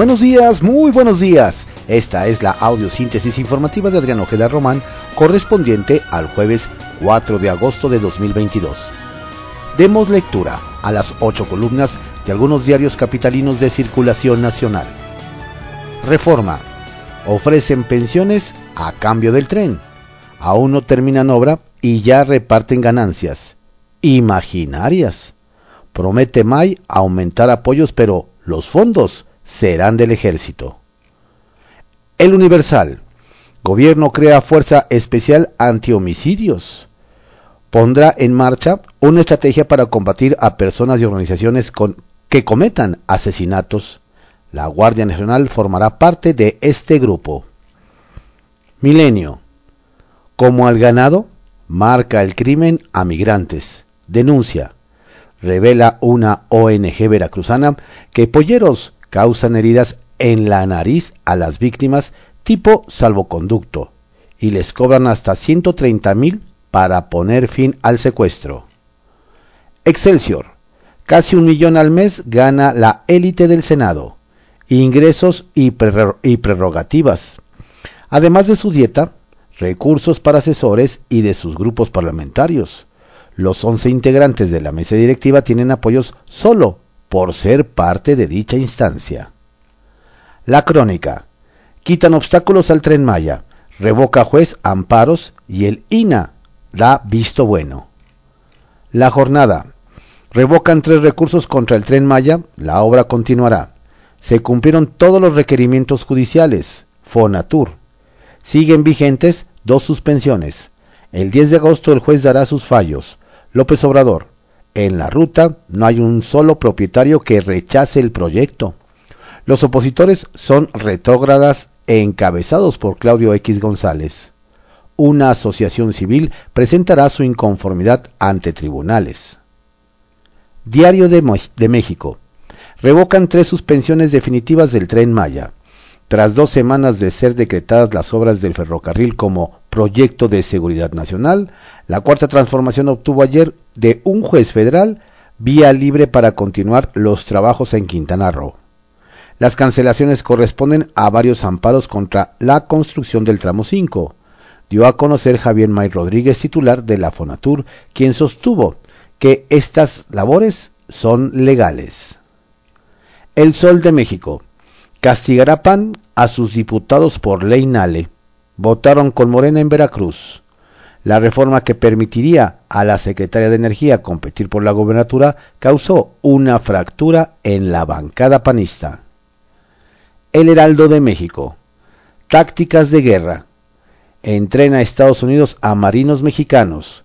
Buenos días, muy buenos días. Esta es la audiosíntesis informativa de Adrián Ojeda Román, correspondiente al jueves 4 de agosto de 2022. Demos lectura a las ocho columnas de algunos diarios capitalinos de circulación nacional. Reforma. Ofrecen pensiones a cambio del tren. Aún no terminan obra y ya reparten ganancias. Imaginarias. Promete May aumentar apoyos, pero los fondos serán del ejército. El Universal. Gobierno crea fuerza especial anti-homicidios. Pondrá en marcha una estrategia para combatir a personas y organizaciones con, que cometan asesinatos. La Guardia Nacional formará parte de este grupo. Milenio. Como al ganado, marca el crimen a migrantes. Denuncia. Revela una ONG veracruzana que polleros causan heridas en la nariz a las víctimas tipo salvoconducto y les cobran hasta 130 mil para poner fin al secuestro. Excelsior. Casi un millón al mes gana la élite del Senado. Ingresos y, y prerrogativas. Además de su dieta, recursos para asesores y de sus grupos parlamentarios. Los 11 integrantes de la mesa directiva tienen apoyos solo por ser parte de dicha instancia. La crónica. Quitan obstáculos al tren Maya, revoca juez amparos y el INA da visto bueno. La jornada. Revocan tres recursos contra el tren Maya, la obra continuará. Se cumplieron todos los requerimientos judiciales. Fonatur. Siguen vigentes dos suspensiones. El 10 de agosto el juez dará sus fallos. López Obrador. En la ruta no hay un solo propietario que rechace el proyecto. Los opositores son retrógradas encabezados por Claudio X González. Una asociación civil presentará su inconformidad ante tribunales. Diario de México. Revocan tres suspensiones definitivas del tren Maya. Tras dos semanas de ser decretadas las obras del ferrocarril como proyecto de seguridad nacional, la cuarta transformación obtuvo ayer de un juez federal vía libre para continuar los trabajos en Quintana Roo. Las cancelaciones corresponden a varios amparos contra la construcción del tramo 5. Dio a conocer Javier May Rodríguez, titular de la Fonatur, quien sostuvo que estas labores son legales. El Sol de México castigará PAN a sus diputados por ley Nale. Votaron con Morena en Veracruz. La reforma que permitiría a la Secretaria de Energía competir por la gobernatura causó una fractura en la bancada panista. El Heraldo de México. Tácticas de guerra. Entrena a Estados Unidos a marinos mexicanos.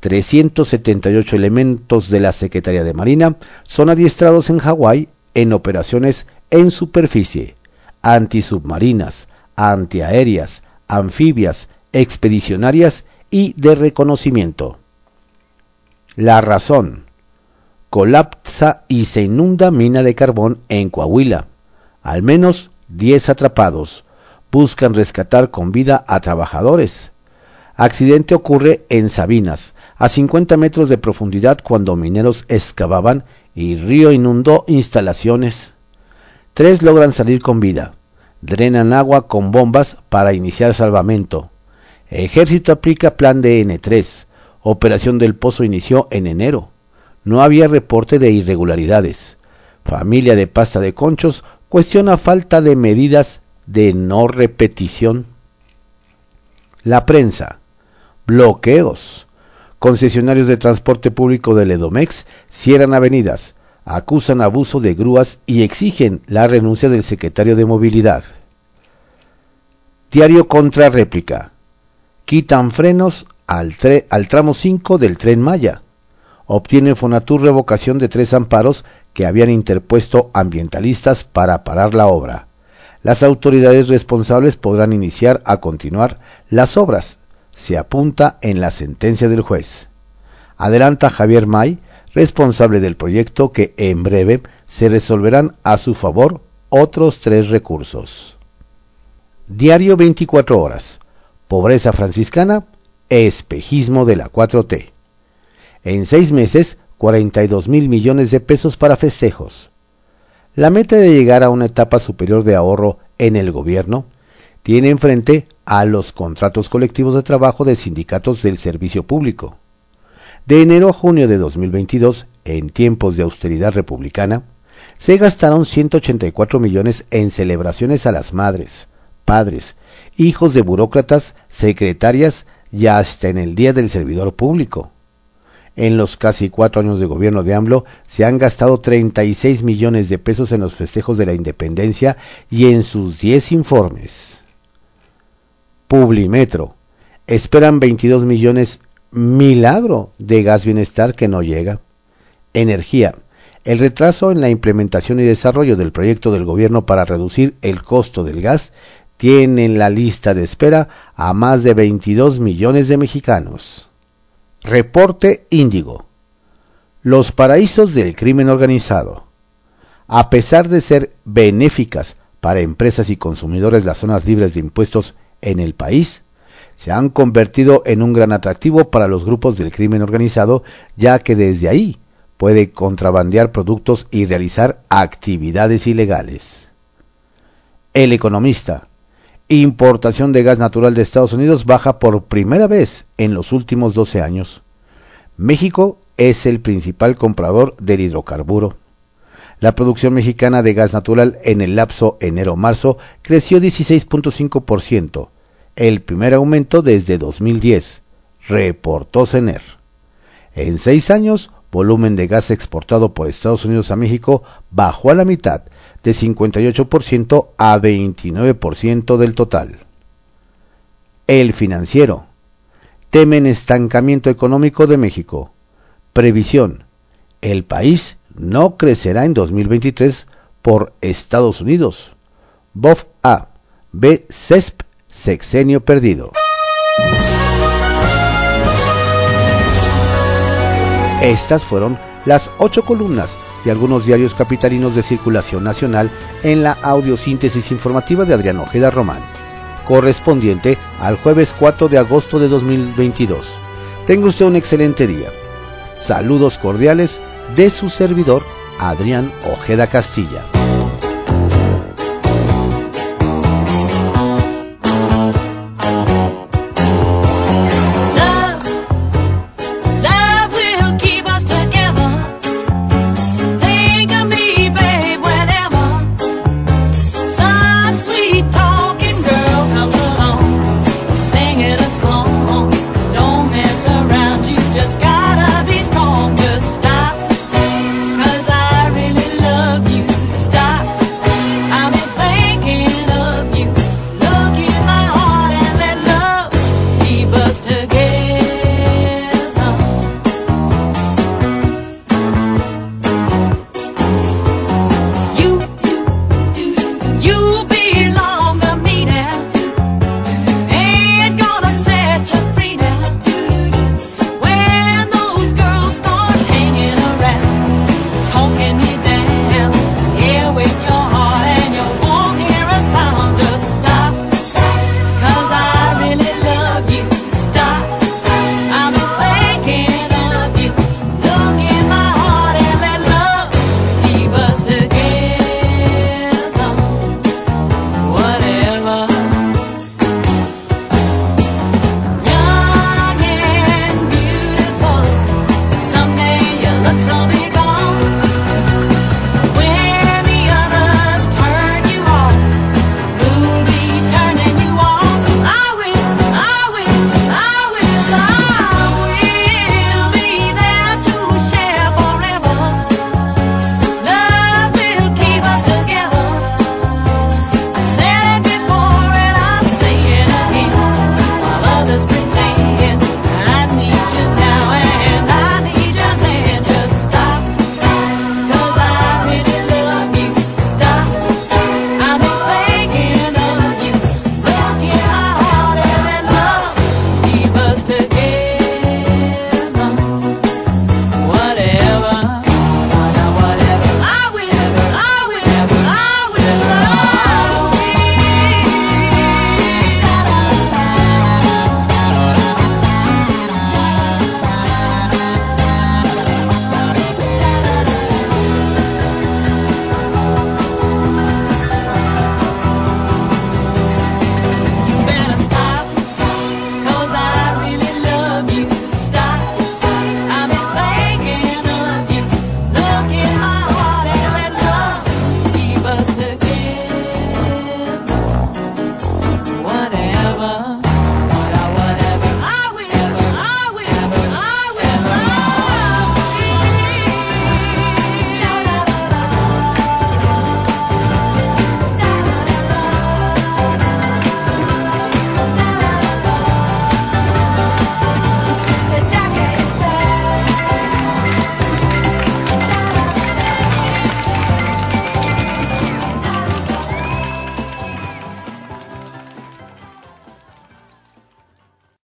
378 elementos de la Secretaría de Marina son adiestrados en Hawái en operaciones en superficie, antisubmarinas, antiaéreas, anfibias, expedicionarias y de reconocimiento. La razón. Colapsa y se inunda mina de carbón en Coahuila. Al menos 10 atrapados. Buscan rescatar con vida a trabajadores. Accidente ocurre en Sabinas, a 50 metros de profundidad cuando mineros excavaban y río inundó instalaciones. Tres logran salir con vida. Drenan agua con bombas para iniciar salvamento. Ejército aplica plan de N3. Operación del Pozo inició en enero. No había reporte de irregularidades. Familia de pasta de conchos cuestiona falta de medidas de no repetición. La prensa. Bloqueos. Concesionarios de transporte público del Edomex cierran avenidas, acusan abuso de grúas y exigen la renuncia del secretario de Movilidad. Diario contra réplica. Quitan frenos al, tramo 5 del tren Maya. Obtiene Fonatur revocación de tres amparos que habían interpuesto ambientalistas para parar la obra. Las autoridades responsables podrán iniciar a continuar las obras. Se apunta en la sentencia del juez. Adelanta Javier May, responsable del proyecto, que en breve se resolverán a su favor otros tres recursos. Diario 24 horas. Pobreza franciscana, espejismo de la 4T. En seis meses, 42 mil millones de pesos para festejos. La meta de llegar a una etapa superior de ahorro en el gobierno tiene enfrente a los contratos colectivos de trabajo de sindicatos del servicio público. De enero a junio de 2022, en tiempos de austeridad republicana, se gastaron 184 millones en celebraciones a las madres, padres, hijos de burócratas, secretarias y hasta en el Día del Servidor Público. En los casi cuatro años de gobierno de AMLO se han gastado 36 millones de pesos en los festejos de la independencia y en sus 10 informes. Publimetro. Esperan 22 millones milagro de gas bienestar que no llega. Energía. El retraso en la implementación y desarrollo del proyecto del gobierno para reducir el costo del gas tiene en la lista de espera a más de 22 millones de mexicanos. Reporte Índigo. Los paraísos del crimen organizado. A pesar de ser benéficas para empresas y consumidores las zonas libres de impuestos en el país, se han convertido en un gran atractivo para los grupos del crimen organizado, ya que desde ahí puede contrabandear productos y realizar actividades ilegales. El economista. Importación de gas natural de Estados Unidos baja por primera vez en los últimos 12 años. México es el principal comprador del hidrocarburo. La producción mexicana de gas natural en el lapso enero-marzo creció 16.5%, el primer aumento desde 2010, reportó CENER. En seis años, volumen de gas exportado por Estados Unidos a México bajó a la mitad, de 58% a 29% del total. El financiero. Temen estancamiento económico de México. Previsión. El país no crecerá en 2023 por Estados Unidos. BOF A. B. CESP. Sexenio perdido. Estas fueron las ocho columnas de algunos diarios capitalinos de circulación nacional en la audiosíntesis informativa de Adrián Ojeda Román, correspondiente al jueves 4 de agosto de 2022. Tenga usted un excelente día. Saludos cordiales de su servidor, Adrián Ojeda Castilla.